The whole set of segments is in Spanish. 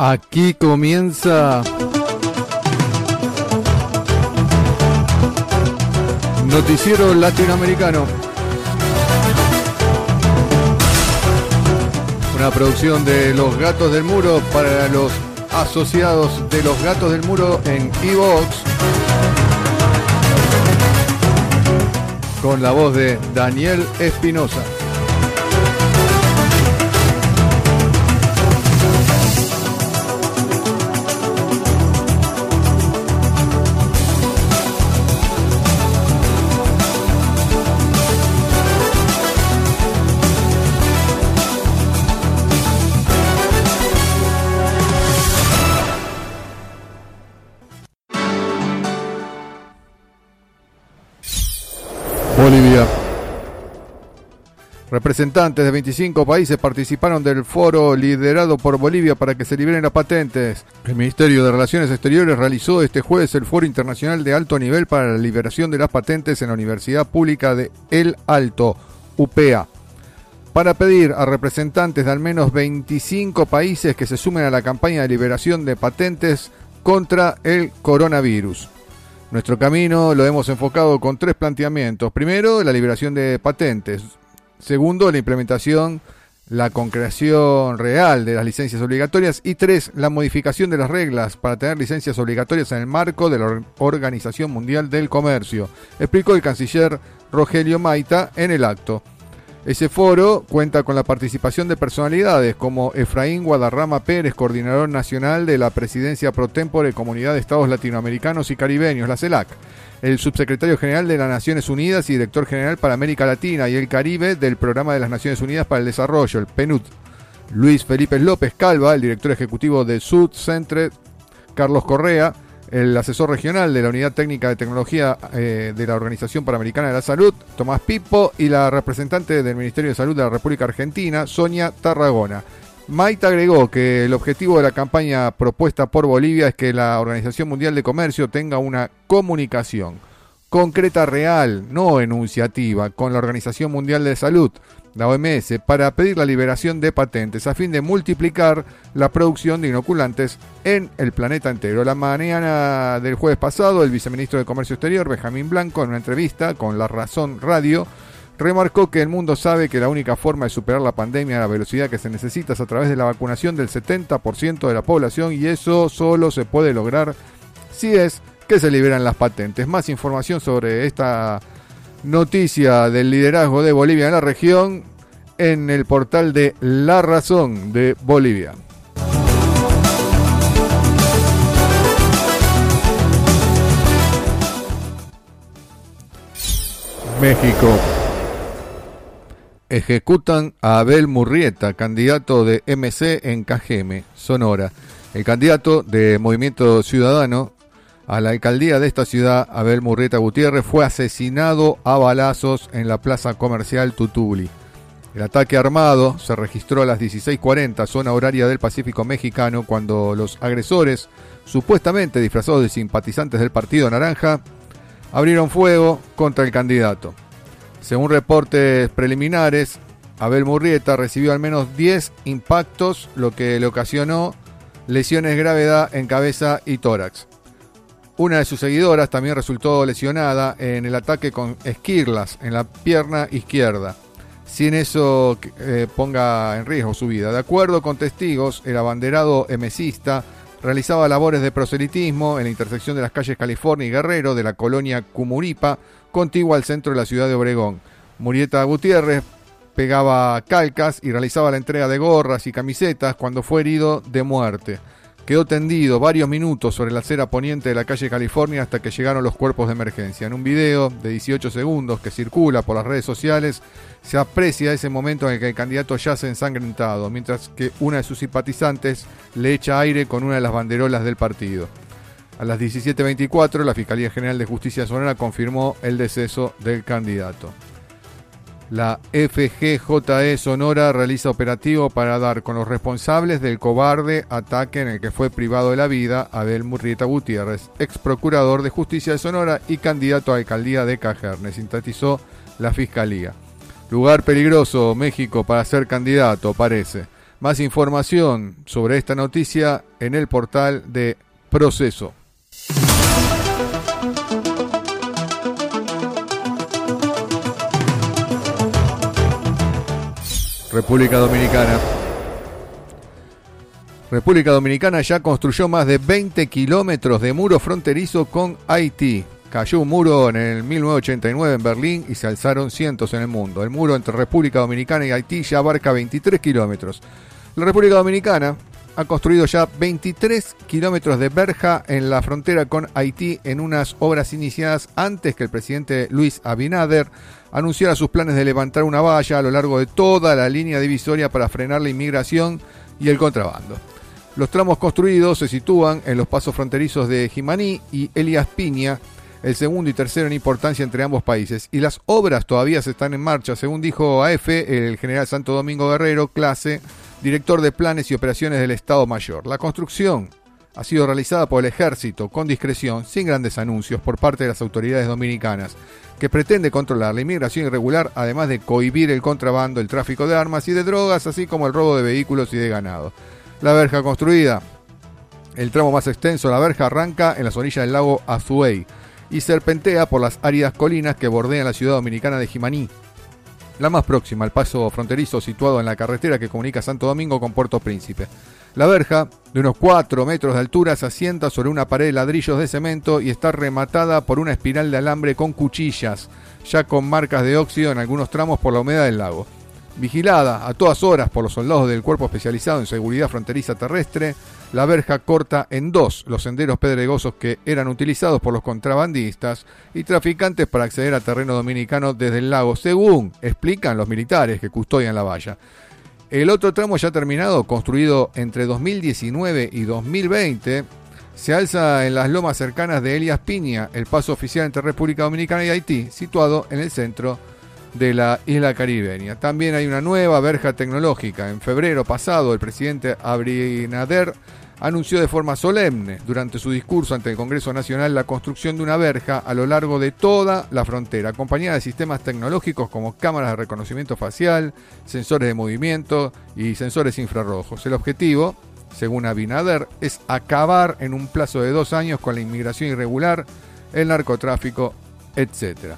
Aquí comienza Noticiero Latinoamericano. Una producción de Los Gatos del Muro para los asociados de Los Gatos del Muro en Evox. Con la voz de Daniel Espinosa. Representantes de 25 países participaron del foro liderado por Bolivia para que se liberen las patentes. El Ministerio de Relaciones Exteriores realizó este jueves el Foro Internacional de Alto Nivel para la Liberación de las Patentes en la Universidad Pública de El Alto, UPEA, para pedir a representantes de al menos 25 países que se sumen a la campaña de liberación de patentes contra el coronavirus. Nuestro camino lo hemos enfocado con tres planteamientos. Primero, la liberación de patentes. Segundo, la implementación, la concreción real de las licencias obligatorias. Y tres, la modificación de las reglas para tener licencias obligatorias en el marco de la Organización Mundial del Comercio, explicó el canciller Rogelio Maita en el acto. Ese foro cuenta con la participación de personalidades como Efraín Guadarrama Pérez, coordinador nacional de la Presidencia Pro Tempore Comunidad de Estados Latinoamericanos y Caribeños, la CELAC, el subsecretario general de las Naciones Unidas y director general para América Latina y el Caribe del Programa de las Naciones Unidas para el Desarrollo, el PNUD, Luis Felipe López Calva, el director ejecutivo de Sud Centre, Carlos Correa, el asesor regional de la Unidad Técnica de Tecnología eh, de la Organización Panamericana de la Salud, Tomás Pipo, y la representante del Ministerio de Salud de la República Argentina, Sonia Tarragona. Maita agregó que el objetivo de la campaña propuesta por Bolivia es que la Organización Mundial de Comercio tenga una comunicación concreta real, no enunciativa, con la Organización Mundial de Salud, la OMS, para pedir la liberación de patentes a fin de multiplicar la producción de inoculantes en el planeta entero. La mañana del jueves pasado, el viceministro de Comercio Exterior, Benjamín Blanco, en una entrevista con La Razón Radio, remarcó que el mundo sabe que la única forma de superar la pandemia a la velocidad que se necesita es a través de la vacunación del 70% de la población y eso solo se puede lograr si es que se liberan las patentes. Más información sobre esta noticia del liderazgo de Bolivia en la región en el portal de La Razón de Bolivia. México. Ejecutan a Abel Murrieta, candidato de MC en Cajeme, Sonora. El candidato de Movimiento Ciudadano a la alcaldía de esta ciudad, Abel Murrieta Gutiérrez, fue asesinado a balazos en la plaza comercial Tutuli. El ataque armado se registró a las 16:40, zona horaria del Pacífico mexicano, cuando los agresores, supuestamente disfrazados de simpatizantes del Partido Naranja, abrieron fuego contra el candidato. Según reportes preliminares, Abel Murrieta recibió al menos 10 impactos, lo que le ocasionó lesiones gravedad en cabeza y tórax. Una de sus seguidoras también resultó lesionada en el ataque con esquirlas en la pierna izquierda, sin eso eh, ponga en riesgo su vida. De acuerdo con testigos, el abanderado emesista realizaba labores de proselitismo en la intersección de las calles California y Guerrero de la colonia Cumuripa, contigua al centro de la ciudad de Obregón. Murieta Gutiérrez pegaba calcas y realizaba la entrega de gorras y camisetas cuando fue herido de muerte. Quedó tendido varios minutos sobre la acera poniente de la calle California hasta que llegaron los cuerpos de emergencia. En un video de 18 segundos que circula por las redes sociales, se aprecia ese momento en el que el candidato yace ensangrentado, mientras que una de sus simpatizantes le echa aire con una de las banderolas del partido. A las 17.24, la Fiscalía General de Justicia Sonora confirmó el deceso del candidato. La FGJE Sonora realiza operativo para dar con los responsables del cobarde ataque en el que fue privado de la vida Abel Murrieta Gutiérrez, ex procurador de justicia de Sonora y candidato a alcaldía de Cajerne, sintetizó la fiscalía. Lugar peligroso, México, para ser candidato, parece. Más información sobre esta noticia en el portal de Proceso. República Dominicana. República Dominicana ya construyó más de 20 kilómetros de muro fronterizo con Haití. Cayó un muro en el 1989 en Berlín y se alzaron cientos en el mundo. El muro entre República Dominicana y Haití ya abarca 23 kilómetros. La República Dominicana ha construido ya 23 kilómetros de verja en la frontera con Haití en unas obras iniciadas antes que el presidente Luis Abinader anunciara sus planes de levantar una valla a lo largo de toda la línea divisoria para frenar la inmigración y el contrabando. Los tramos construidos se sitúan en los pasos fronterizos de Jimaní y Elias Piña, el segundo y tercero en importancia entre ambos países. Y las obras todavía se están en marcha, según dijo AF el general Santo Domingo Guerrero, clase director de planes y operaciones del Estado Mayor. La construcción ha sido realizada por el ejército con discreción, sin grandes anuncios por parte de las autoridades dominicanas, que pretende controlar la inmigración irregular, además de cohibir el contrabando, el tráfico de armas y de drogas, así como el robo de vehículos y de ganado. La verja construida, el tramo más extenso, la verja arranca en las orillas del lago Azuay y serpentea por las áridas colinas que bordean la ciudad dominicana de Jimaní, la más próxima al paso fronterizo situado en la carretera que comunica Santo Domingo con Puerto Príncipe. La verja, de unos 4 metros de altura, se asienta sobre una pared de ladrillos de cemento y está rematada por una espiral de alambre con cuchillas, ya con marcas de óxido en algunos tramos por la humedad del lago. Vigilada a todas horas por los soldados del Cuerpo Especializado en Seguridad Fronteriza Terrestre, la verja corta en dos los senderos pedregosos que eran utilizados por los contrabandistas y traficantes para acceder a terreno dominicano desde el lago, según explican los militares que custodian la valla. El otro tramo ya terminado, construido entre 2019 y 2020, se alza en las lomas cercanas de Elias Piña, el paso oficial entre República Dominicana y Haití, situado en el centro de la isla caribeña. También hay una nueva verja tecnológica. En febrero pasado, el presidente Abrinader anunció de forma solemne durante su discurso ante el Congreso Nacional la construcción de una verja a lo largo de toda la frontera, acompañada de sistemas tecnológicos como cámaras de reconocimiento facial, sensores de movimiento y sensores infrarrojos. El objetivo, según Abinader, es acabar en un plazo de dos años con la inmigración irregular, el narcotráfico, etc.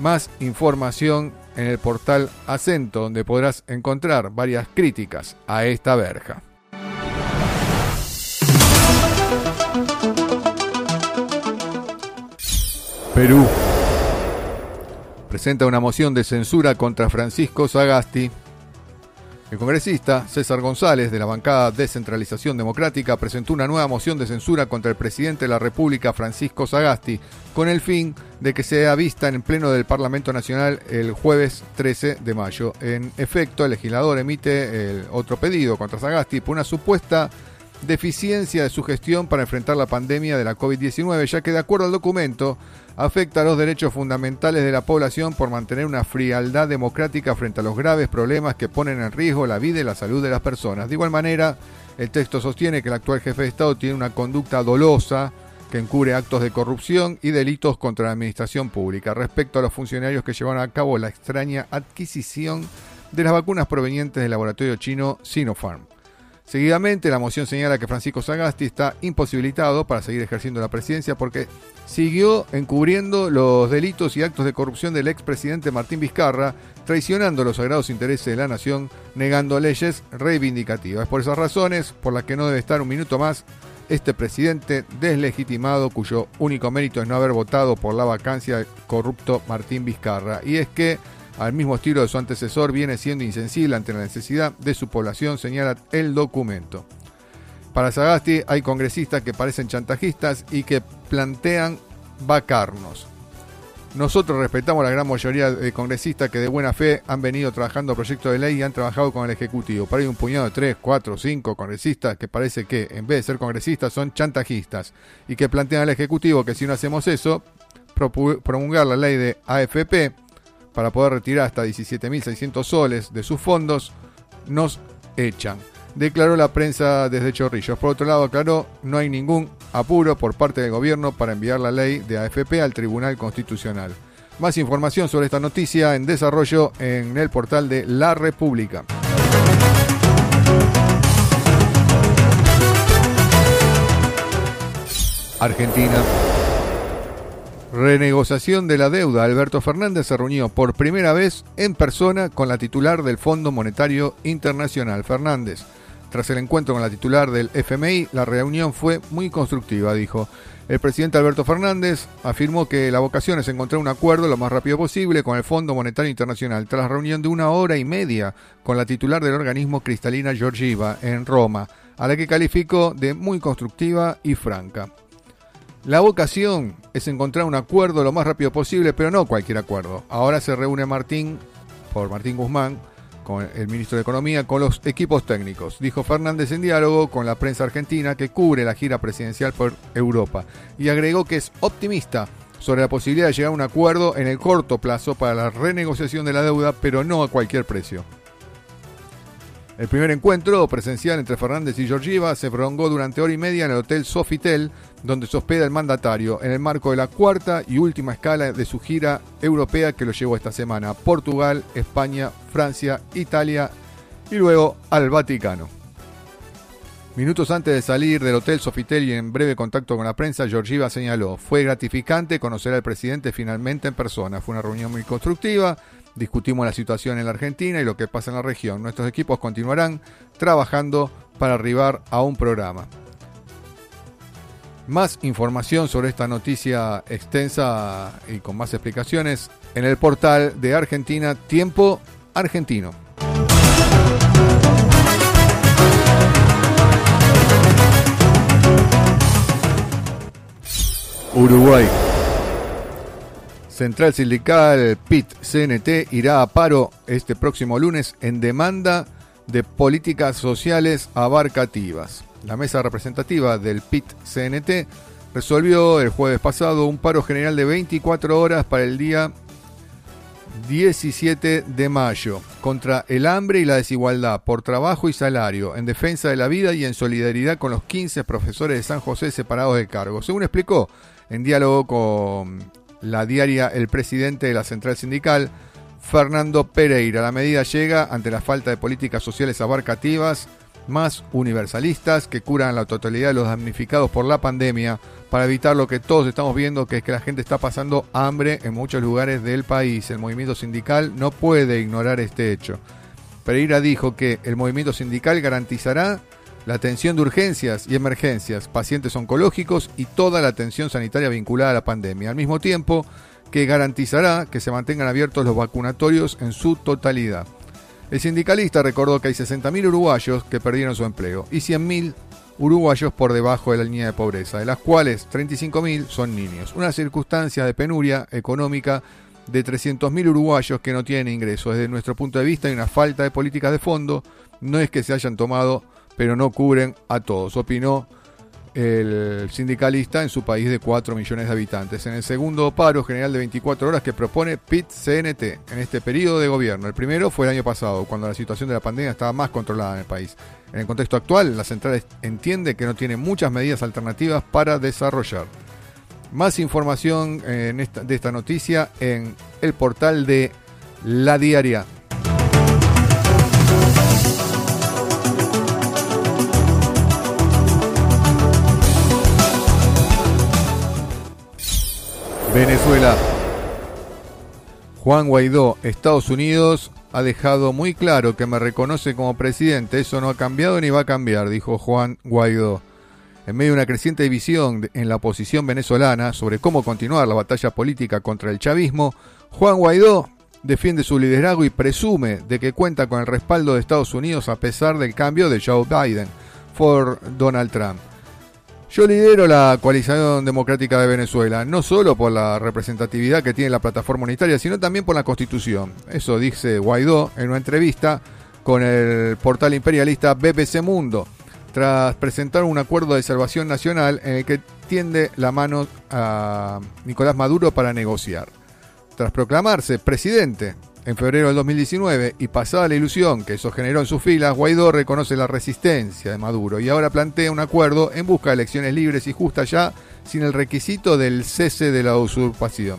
Más información en el portal Acento, donde podrás encontrar varias críticas a esta verja. Perú presenta una moción de censura contra Francisco Sagasti. El congresista César González, de la bancada Descentralización Democrática, presentó una nueva moción de censura contra el presidente de la República, Francisco Sagasti, con el fin de que sea vista en pleno del Parlamento Nacional el jueves 13 de mayo. En efecto, el legislador emite el otro pedido contra Sagasti por una supuesta deficiencia de su gestión para enfrentar la pandemia de la COVID-19, ya que de acuerdo al documento afecta a los derechos fundamentales de la población por mantener una frialdad democrática frente a los graves problemas que ponen en riesgo la vida y la salud de las personas. De igual manera, el texto sostiene que el actual jefe de Estado tiene una conducta dolosa que encubre actos de corrupción y delitos contra la administración pública respecto a los funcionarios que llevaron a cabo la extraña adquisición de las vacunas provenientes del laboratorio chino Sinopharm. Seguidamente, la moción señala que Francisco Sagasti está imposibilitado para seguir ejerciendo la presidencia porque siguió encubriendo los delitos y actos de corrupción del expresidente Martín Vizcarra, traicionando los sagrados intereses de la nación, negando leyes reivindicativas. Por esas razones por las que no debe estar un minuto más este presidente deslegitimado cuyo único mérito es no haber votado por la vacancia corrupto Martín Vizcarra. Y es que al mismo estilo de su antecesor, viene siendo insensible ante la necesidad de su población, señala el documento. Para Sagasti hay congresistas que parecen chantajistas y que plantean vacarnos. Nosotros respetamos la gran mayoría de congresistas que de buena fe han venido trabajando proyectos de ley y han trabajado con el Ejecutivo. Pero hay un puñado de 3, 4, 5 congresistas que parece que en vez de ser congresistas son chantajistas y que plantean al Ejecutivo que si no hacemos eso, promulgar la ley de AFP para poder retirar hasta 17.600 soles de sus fondos, nos echan declaró la prensa desde Chorrillos. Por otro lado, aclaró, no hay ningún apuro por parte del gobierno para enviar la ley de AFP al Tribunal Constitucional. Más información sobre esta noticia en desarrollo en el portal de La República. Argentina. Renegociación de la deuda. Alberto Fernández se reunió por primera vez en persona con la titular del Fondo Monetario Internacional. Fernández tras el encuentro con la titular del FMI, la reunión fue muy constructiva, dijo. El presidente Alberto Fernández afirmó que la vocación es encontrar un acuerdo lo más rápido posible con el Fondo Monetario Internacional, tras reunión de una hora y media con la titular del organismo Cristalina Georgieva en Roma, a la que calificó de muy constructiva y franca. La vocación es encontrar un acuerdo lo más rápido posible, pero no cualquier acuerdo. Ahora se reúne Martín, por Martín Guzmán, con el ministro de Economía, con los equipos técnicos, dijo Fernández en diálogo con la prensa argentina que cubre la gira presidencial por Europa, y agregó que es optimista sobre la posibilidad de llegar a un acuerdo en el corto plazo para la renegociación de la deuda, pero no a cualquier precio. El primer encuentro presencial entre Fernández y Georgieva se prolongó durante hora y media en el Hotel Sofitel, donde se hospeda el mandatario, en el marco de la cuarta y última escala de su gira europea que lo llevó esta semana a Portugal, España, Francia, Italia y luego al Vaticano. Minutos antes de salir del Hotel Sofitel y en breve contacto con la prensa, Georgieva señaló, fue gratificante conocer al presidente finalmente en persona, fue una reunión muy constructiva, discutimos la situación en la Argentina y lo que pasa en la región. Nuestros equipos continuarán trabajando para arribar a un programa. Más información sobre esta noticia extensa y con más explicaciones en el portal de Argentina Tiempo Argentino. Uruguay. Central Sindical PIT-CNT irá a paro este próximo lunes en demanda de políticas sociales abarcativas. La mesa representativa del PIT-CNT resolvió el jueves pasado un paro general de 24 horas para el día 17 de mayo contra el hambre y la desigualdad por trabajo y salario, en defensa de la vida y en solidaridad con los 15 profesores de San José separados de cargo. Según explicó en diálogo con la diaria El presidente de la central sindical, Fernando Pereira. La medida llega ante la falta de políticas sociales abarcativas más universalistas que curan la totalidad de los damnificados por la pandemia para evitar lo que todos estamos viendo, que es que la gente está pasando hambre en muchos lugares del país. El movimiento sindical no puede ignorar este hecho. Pereira dijo que el movimiento sindical garantizará la atención de urgencias y emergencias, pacientes oncológicos y toda la atención sanitaria vinculada a la pandemia, al mismo tiempo que garantizará que se mantengan abiertos los vacunatorios en su totalidad. El sindicalista recordó que hay 60.000 uruguayos que perdieron su empleo y 100.000 uruguayos por debajo de la línea de pobreza, de las cuales 35.000 son niños. Una circunstancia de penuria económica de 300.000 uruguayos que no tienen ingresos. Desde nuestro punto de vista hay una falta de políticas de fondo, no es que se hayan tomado pero no cubren a todos, opinó el sindicalista en su país de 4 millones de habitantes. En el segundo paro general de 24 horas que propone PIT-CNT en este periodo de gobierno. El primero fue el año pasado, cuando la situación de la pandemia estaba más controlada en el país. En el contexto actual, la central entiende que no tiene muchas medidas alternativas para desarrollar. Más información de esta noticia en el portal de La Diaria. Venezuela. Juan Guaidó, Estados Unidos, ha dejado muy claro que me reconoce como presidente. Eso no ha cambiado ni va a cambiar, dijo Juan Guaidó. En medio de una creciente división en la oposición venezolana sobre cómo continuar la batalla política contra el chavismo, Juan Guaidó defiende su liderazgo y presume de que cuenta con el respaldo de Estados Unidos a pesar del cambio de Joe Biden por Donald Trump. Yo lidero la coalición democrática de Venezuela, no solo por la representatividad que tiene la plataforma unitaria, sino también por la constitución. Eso dice Guaidó en una entrevista con el portal imperialista BBC Mundo, tras presentar un acuerdo de salvación nacional en el que tiende la mano a Nicolás Maduro para negociar. Tras proclamarse presidente en febrero del 2019 y pasada la ilusión que eso generó en sus filas, Guaidó reconoce la resistencia de Maduro y ahora plantea un acuerdo en busca de elecciones libres y justas ya sin el requisito del cese de la usurpación.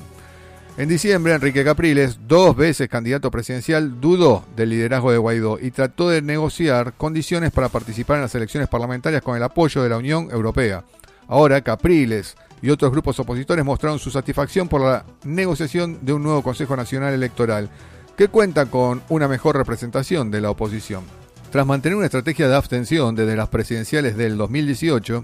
En diciembre, Enrique Capriles, dos veces candidato presidencial, dudó del liderazgo de Guaidó y trató de negociar condiciones para participar en las elecciones parlamentarias con el apoyo de la Unión Europea. Ahora, Capriles y otros grupos opositores mostraron su satisfacción por la negociación de un nuevo Consejo Nacional Electoral que cuenta con una mejor representación de la oposición. Tras mantener una estrategia de abstención desde las presidenciales del 2018,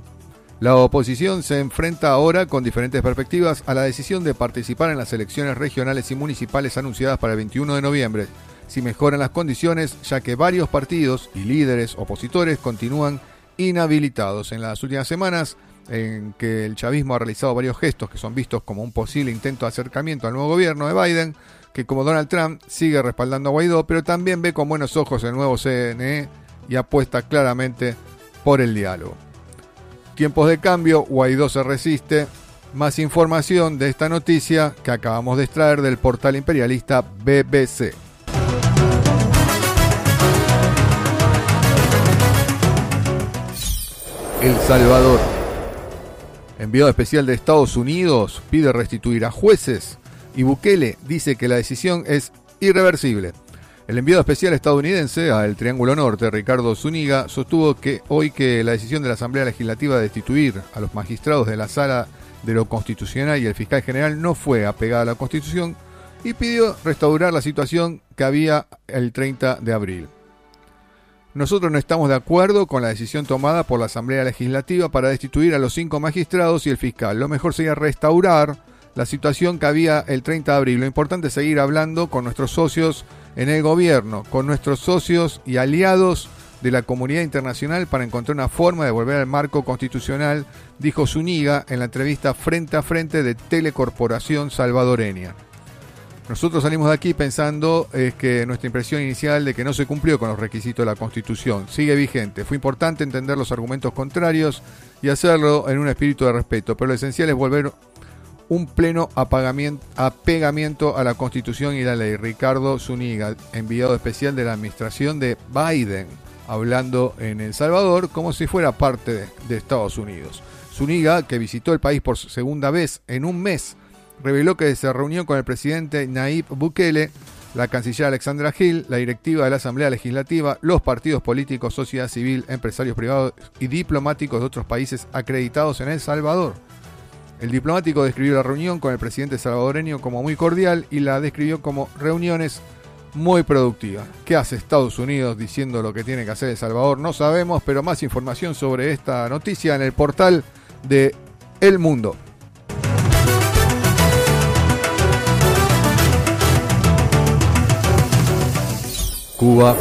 la oposición se enfrenta ahora con diferentes perspectivas a la decisión de participar en las elecciones regionales y municipales anunciadas para el 21 de noviembre, si mejoran las condiciones, ya que varios partidos y líderes opositores continúan inhabilitados. En las últimas semanas, en que el chavismo ha realizado varios gestos que son vistos como un posible intento de acercamiento al nuevo gobierno de Biden, que como Donald Trump sigue respaldando a Guaidó, pero también ve con buenos ojos el nuevo CNE y apuesta claramente por el diálogo. Tiempos de cambio, Guaidó se resiste. Más información de esta noticia que acabamos de extraer del portal imperialista BBC. El Salvador. Enviado especial de Estados Unidos pide restituir a jueces y Bukele dice que la decisión es irreversible. El enviado especial estadounidense al Triángulo Norte, Ricardo Zúñiga, sostuvo que hoy que la decisión de la Asamblea Legislativa de destituir a los magistrados de la Sala de lo Constitucional y el fiscal general no fue apegada a la Constitución y pidió restaurar la situación que había el 30 de abril. Nosotros no estamos de acuerdo con la decisión tomada por la Asamblea Legislativa para destituir a los cinco magistrados y el fiscal. Lo mejor sería restaurar la situación que había el 30 de abril. Lo importante es seguir hablando con nuestros socios en el gobierno, con nuestros socios y aliados de la comunidad internacional para encontrar una forma de volver al marco constitucional, dijo Zúñiga en la entrevista frente a frente de Telecorporación Salvadoreña. Nosotros salimos de aquí pensando es que nuestra impresión inicial de que no se cumplió con los requisitos de la Constitución sigue vigente. Fue importante entender los argumentos contrarios y hacerlo en un espíritu de respeto, pero lo esencial es volver un pleno apegamiento a la Constitución y la ley. Ricardo Zúñiga, enviado especial de la administración de Biden, hablando en El Salvador como si fuera parte de, Estados Unidos. Zúñiga, que visitó el país por segunda vez en un mes, reveló que se reunió con el presidente Nayib Bukele, la canciller Alexandra Hill, la directiva de la Asamblea Legislativa, los partidos políticos, sociedad civil, empresarios privados y diplomáticos de otros países acreditados en El Salvador. El diplomático describió la reunión con el presidente salvadoreño como muy cordial y la describió como reuniones muy productivas. ¿Qué hace Estados Unidos diciendo lo que tiene que hacer El Salvador? No sabemos, pero más información sobre esta noticia en el portal de El Mundo. Cuba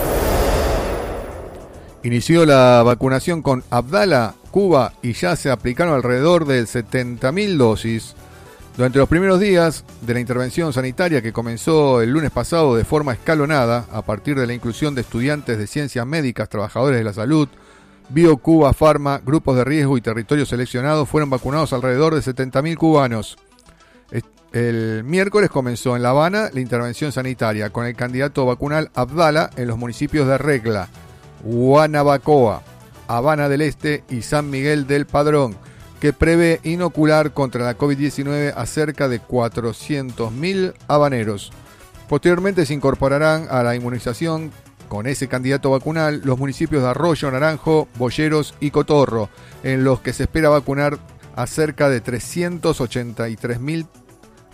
inició la vacunación con Abdala Cuba y ya se aplicaron alrededor de 70.000 dosis. Durante los primeros días de la intervención sanitaria que comenzó el lunes pasado de forma escalonada, a partir de la inclusión de estudiantes de ciencias médicas, trabajadores de la salud, BioCuba, Pharma, grupos de riesgo y territorios seleccionados, fueron vacunados alrededor de 70.000 cubanos. El miércoles comenzó en La Habana la intervención sanitaria con el candidato vacunal Abdala en los municipios de Regla, Guanabacoa, Habana del Este y San Miguel del Padrón, que prevé inocular contra la COVID-19 a cerca de 400.000 habaneros. Posteriormente se incorporarán a la inmunización con ese candidato vacunal los municipios de Arroyo, Naranjo, Boyeros y Cotorro, en los que se espera vacunar a cerca de 383.000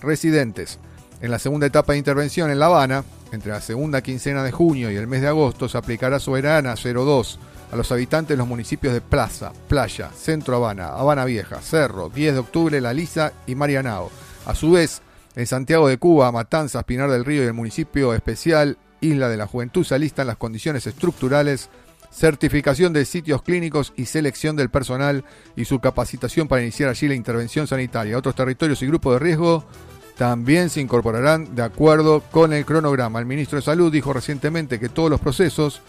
residentes. En la segunda etapa de intervención en La Habana, entre la segunda quincena de junio y el mes de agosto, se aplicará Soberana 02 a los habitantes de los municipios de Plaza, Playa, Centro Habana, Habana Vieja, Cerro, 10 de octubre, La Lisa y Marianao. A su vez, en Santiago de Cuba, Matanzas, Pinar del Río y el municipio especial Isla de la Juventud se alistan las condiciones estructurales certificación de sitios clínicos y selección del personal y su capacitación para iniciar allí la intervención sanitaria. Otros territorios y grupos de riesgo también se incorporarán de acuerdo con el cronograma. El ministro de Salud dijo recientemente que todos los procesos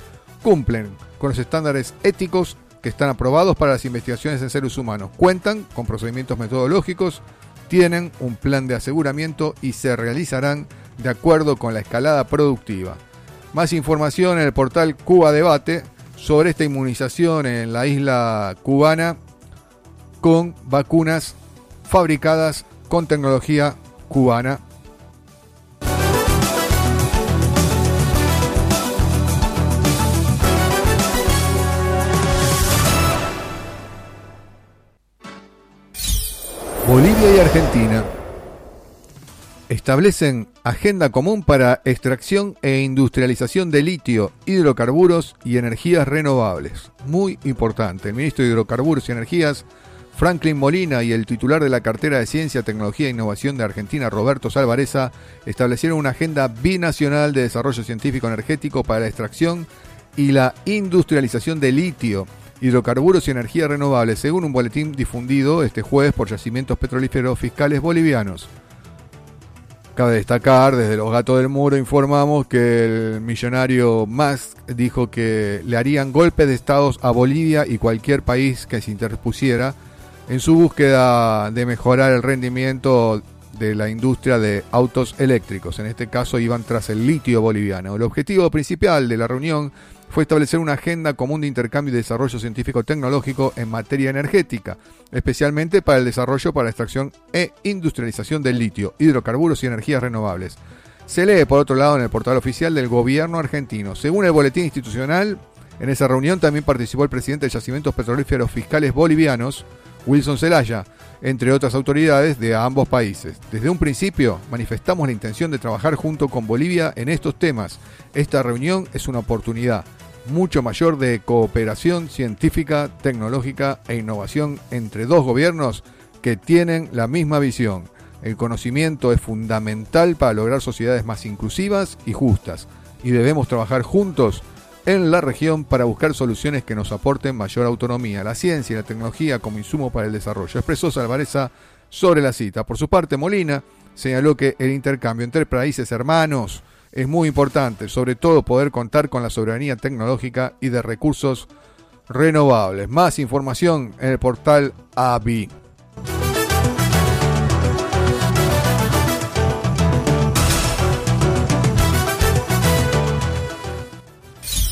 cumplen con los estándares éticos que están aprobados para las investigaciones en seres humanos. Cuentan con procedimientos metodológicos, tienen un plan de aseguramiento y se realizarán de acuerdo con la escalada productiva. Más información en el portal Cuba Debate sobre esta inmunización en la isla cubana con vacunas fabricadas con tecnología cubana. Bolivia y Argentina establecen agenda común para extracción e industrialización de litio, hidrocarburos y energías renovables. Muy importante. El ministro de Hidrocarburos y Energías, Franklin Molina, y el titular de la cartera de Ciencia, Tecnología e Innovación de Argentina, Roberto Salvareza, establecieron una agenda binacional de desarrollo científico energético para la extracción y la industrialización de litio, hidrocarburos y energías renovables, según un boletín difundido este jueves por yacimientos petrolíferos fiscales bolivianos. Cabe destacar, desde los gatos del muro informamos que el millonario Musk dijo que le harían golpes de estados a Bolivia y cualquier país que se interpusiera en su búsqueda de mejorar el rendimiento de la industria de autos eléctricos. En este caso iban tras el litio boliviano. El objetivo principal de la reunión fue establecer una agenda común de intercambio y desarrollo científico-tecnológico en materia energética, especialmente para el desarrollo para la extracción e industrialización del litio, hidrocarburos y energías renovables. Se lee, por otro lado, en el portal oficial del gobierno argentino. Según el boletín institucional, en esa reunión también participó el presidente de Yacimientos Petrolíferos Fiscales Bolivianos, Wilson Zelaya, entre otras autoridades de ambos países. Desde un principio manifestamos la intención de trabajar junto con Bolivia en estos temas. Esta reunión es una oportunidad mucho mayor de cooperación científica, tecnológica e innovación entre dos gobiernos que tienen la misma visión. El conocimiento es fundamental para lograr sociedades más inclusivas y justas, y debemos trabajar juntos en la región para buscar soluciones que nos aporten mayor autonomía, la ciencia y la tecnología como insumo para el desarrollo. Expresó Salvareza sobre la cita. Por su parte, Molina señaló que el intercambio entre países hermanos es muy importante, sobre todo poder contar con la soberanía tecnológica y de recursos renovables. Más información en el portal ABI.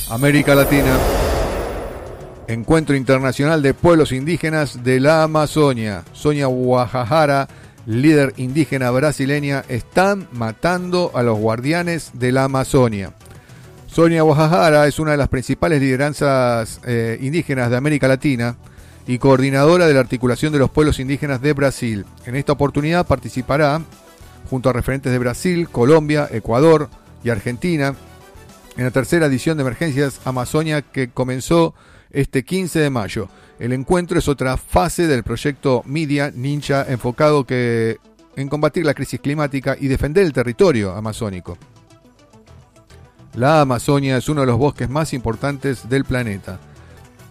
América Latina. Encuentro Internacional de Pueblos Indígenas de la Amazonia. Sonia Guajajara líder indígena brasileña, están matando a los guardianes de la Amazonia. Sonia Guajajara es una de las principales lideranzas eh, indígenas de América Latina y coordinadora de la articulación de los pueblos indígenas de Brasil. En esta oportunidad participará, junto a referentes de Brasil, Colombia, Ecuador y Argentina, en la tercera edición de Emergencias Amazonia que comenzó este 15 de mayo. El encuentro es otra fase del proyecto Media Ninja enfocado que, en combatir la crisis climática y defender el territorio amazónico. La Amazonia es uno de los bosques más importantes del planeta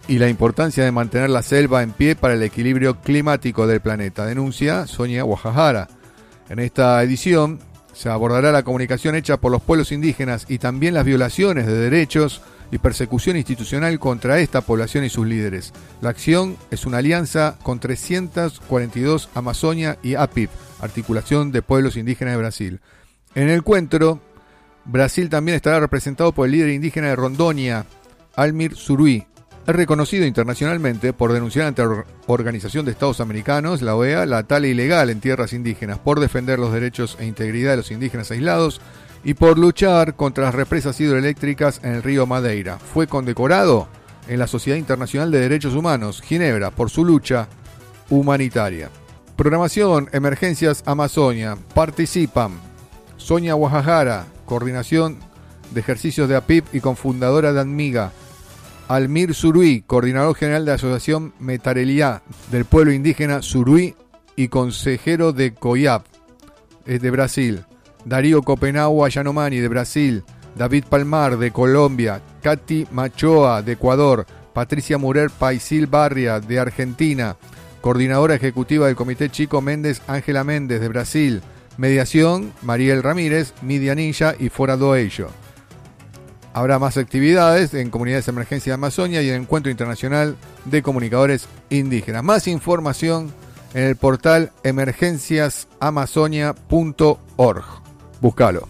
y la importancia de mantener la selva en pie para el equilibrio climático del planeta, denuncia Sonia Guajajara. En esta edición se abordará la comunicación hecha por los pueblos indígenas y también las violaciones de derechos y persecución institucional contra esta población y sus líderes. La acción es una alianza con 342 Amazonia y APIP, Articulación de Pueblos Indígenas de Brasil. En el encuentro, Brasil también estará representado por el líder indígena de Rondonia, Almir Surui. Es reconocido internacionalmente por denunciar ante la Organización de Estados Americanos, la OEA, la tala ilegal en tierras indígenas, por defender los derechos e integridad de los indígenas aislados y por luchar contra las represas hidroeléctricas en el río Madeira. Fue condecorado en la Sociedad Internacional de Derechos Humanos, Ginebra, por su lucha humanitaria. Programación Emergencias Amazonia. Participan Sonia Guajajara, Coordinación de Ejercicios de APIP y cofundadora de ANMIGA. Almir Surui, coordinador general de la Asociación Metareliá del pueblo indígena Surui y consejero de COIAP, es de Brasil. Darío Copenagua Yanomani de Brasil, David Palmar de Colombia, Katy Machoa de Ecuador, Patricia Murer Paisil Barria de Argentina, coordinadora ejecutiva del Comité Chico Méndez Ángela Méndez de Brasil, mediación Mariel Ramírez, Midianilla y Forado Ello. Habrá más actividades en Comunidades de Emergencia de Amazonia y en Encuentro Internacional de Comunicadores Indígenas. Más información en el portal emergenciasamazonia.org. Búscalo.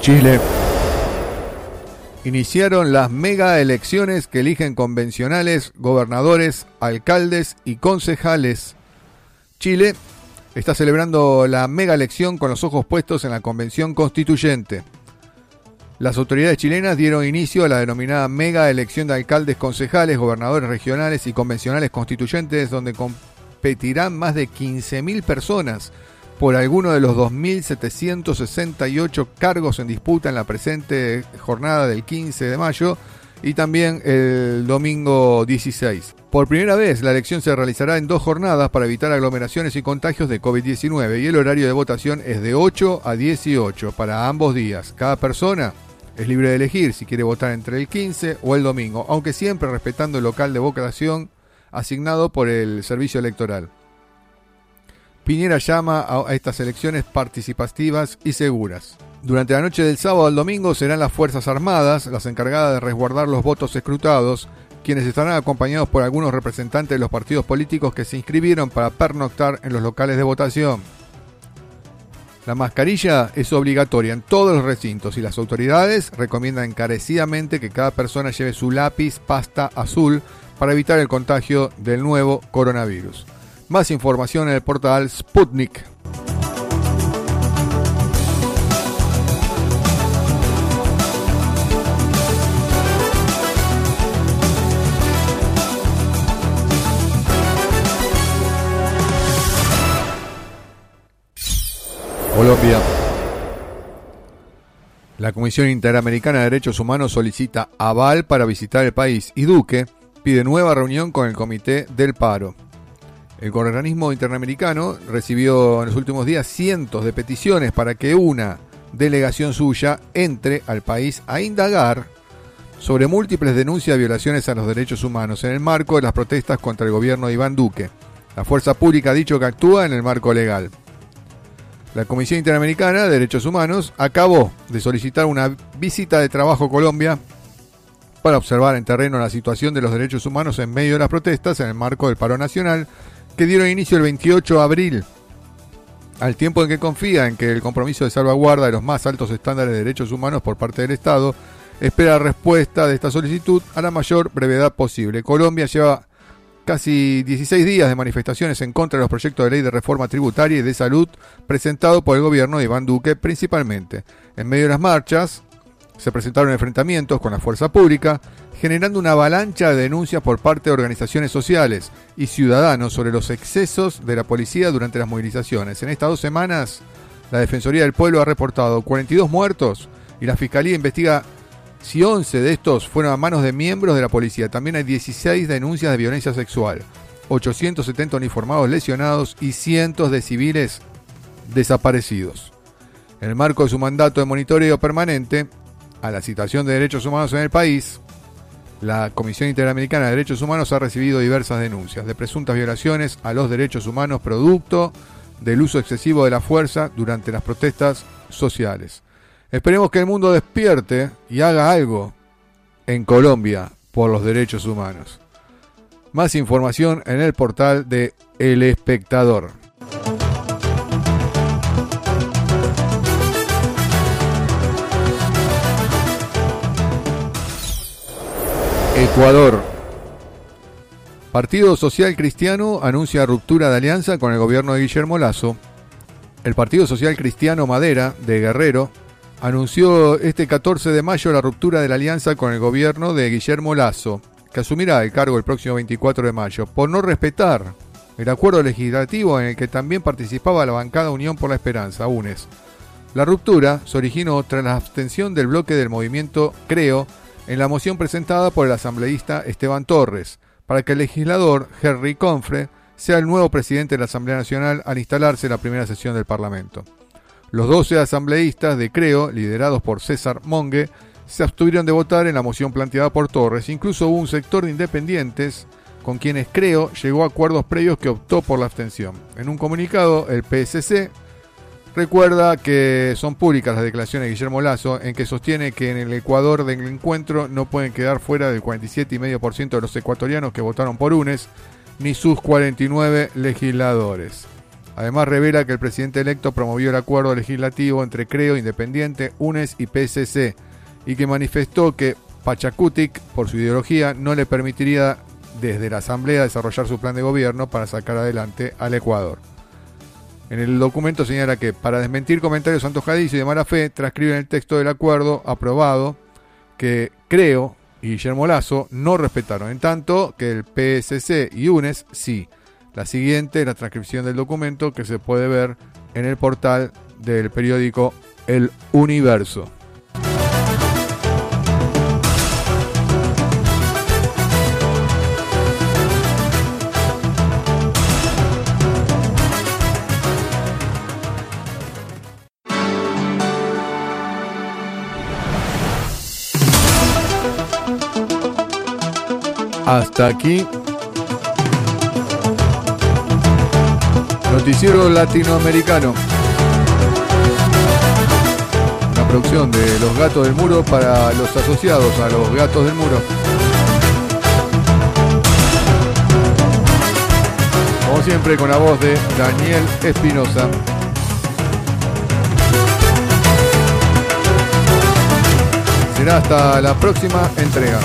Chile. Iniciaron las mega elecciones que eligen convencionales, gobernadores, alcaldes y concejales. Chile está celebrando la mega elección con los ojos puestos en la convención constituyente. Las autoridades chilenas dieron inicio a la denominada mega elección de alcaldes, concejales, gobernadores regionales y convencionales constituyentes, donde competirán más de 15.000 personas por alguno de los 2.768 cargos en disputa en la presente jornada del 15 de mayo y también el domingo 16. Por primera vez, la elección se realizará en dos jornadas para evitar aglomeraciones y contagios de COVID-19 y el horario de votación es de 8 a 18 para ambos días. Cada persona es libre de elegir si quiere votar entre el 15 o el domingo, aunque siempre respetando el local de votación asignado por el servicio electoral. Piñera llama a estas elecciones participativas y seguras. Durante la noche del sábado al domingo serán las Fuerzas Armadas las encargadas de resguardar los votos escrutados, quienes estarán acompañados por algunos representantes de los partidos políticos que se inscribieron para pernoctar en los locales de votación. La mascarilla es obligatoria en todos los recintos y las autoridades recomiendan encarecidamente que cada persona lleve su lápiz pasta azul para evitar el contagio del nuevo coronavirus. Más información en el portal Sputnik. La Comisión Interamericana de Derechos Humanos solicita aval para visitar el país y Duque pide nueva reunión con el Comité del Paro. El organismo interamericano recibió en los últimos días cientos de peticiones para que una delegación suya entre al país a indagar sobre múltiples denuncias de violaciones a los derechos humanos en el marco de las protestas contra el gobierno de Iván Duque. La fuerza pública ha dicho que actúa en el marco legal. La Comisión Interamericana de Derechos Humanos acabó de solicitar una visita de trabajo a Colombia para observar en terreno la situación de los derechos humanos en medio de las protestas en el marco del paro nacional que dieron inicio el 28 de abril, al tiempo en que confía en que el compromiso de salvaguarda de los más altos estándares de derechos humanos por parte del Estado espera respuesta de esta solicitud a la mayor brevedad posible. Colombia lleva casi 16 días de manifestaciones en contra de los proyectos de ley de reforma tributaria y de salud presentados por el gobierno de Iván Duque principalmente. En medio de las marchas se presentaron enfrentamientos con la fuerza pública, generando una avalancha de denuncias por parte de organizaciones sociales y ciudadanos sobre los excesos de la policía durante las movilizaciones. En estas dos semanas, la Defensoría del Pueblo ha reportado 42 muertos y la Fiscalía investiga si 11 de estos fueron a manos de miembros de la policía. También hay 16 denuncias de violencia sexual, 870 uniformados lesionados y cientos de civiles desaparecidos. En el marco de su mandato de monitoreo permanente a la situación de derechos humanos en el país, la Comisión Interamericana de Derechos Humanos ha recibido diversas denuncias de presuntas violaciones a los derechos humanos producto del uso excesivo de la fuerza durante las protestas sociales. Esperemos que el mundo despierte y haga algo en Colombia por los derechos humanos. Más información en el portal de El Espectador. Ecuador. Partido Social Cristiano anuncia ruptura de alianza con el gobierno de Guillermo Lazo. El Partido Social Cristiano Madera, de Guerrero, anunció este 14 de mayo la ruptura de la alianza con el gobierno de Guillermo Lazo, que asumirá el cargo el próximo 24 de mayo, por no respetar el acuerdo legislativo en el que también participaba la bancada Unión por la Esperanza, UNES. La ruptura se originó tras la abstención del bloque del movimiento Creo en la moción presentada por el asambleísta Esteban Torres, para que el legislador Henry Confre sea el nuevo presidente de la Asamblea Nacional al instalarse la primera sesión del Parlamento. Los 12 asambleístas de Creo, liderados por César Monge, se abstuvieron de votar en la moción planteada por Torres. Incluso hubo un sector de independientes con quienes Creo llegó a acuerdos previos que optó por la abstención. En un comunicado, el PSC recuerda que son públicas las declaraciones de Guillermo Lazo en que sostiene que en el Ecuador del encuentro no pueden quedar fuera del 47,5% de los ecuatorianos que votaron por UNES ni sus 49 legisladores. Además revela que el presidente electo promovió el acuerdo legislativo entre Creo, Independiente, UNES y PSC y que manifestó que Pachacutic, por su ideología, no le permitiría desde la Asamblea desarrollar su plan de gobierno para sacar adelante al Ecuador. En el documento señala que para desmentir comentarios antojadizos y de mala fe, transcriben el texto del acuerdo aprobado que Creo y Guillermo Lazo no respetaron, en tanto que el PSC y UNES sí. La siguiente es la transcripción del documento que se puede ver en el portal del periódico El Universo. Hasta aquí Noticiero Latinoamericano. Una producción de Los Gatos del Muro para los asociados a los Gatos del Muro. Como siempre con la voz de Daniel Espinosa. Será hasta la próxima entrega.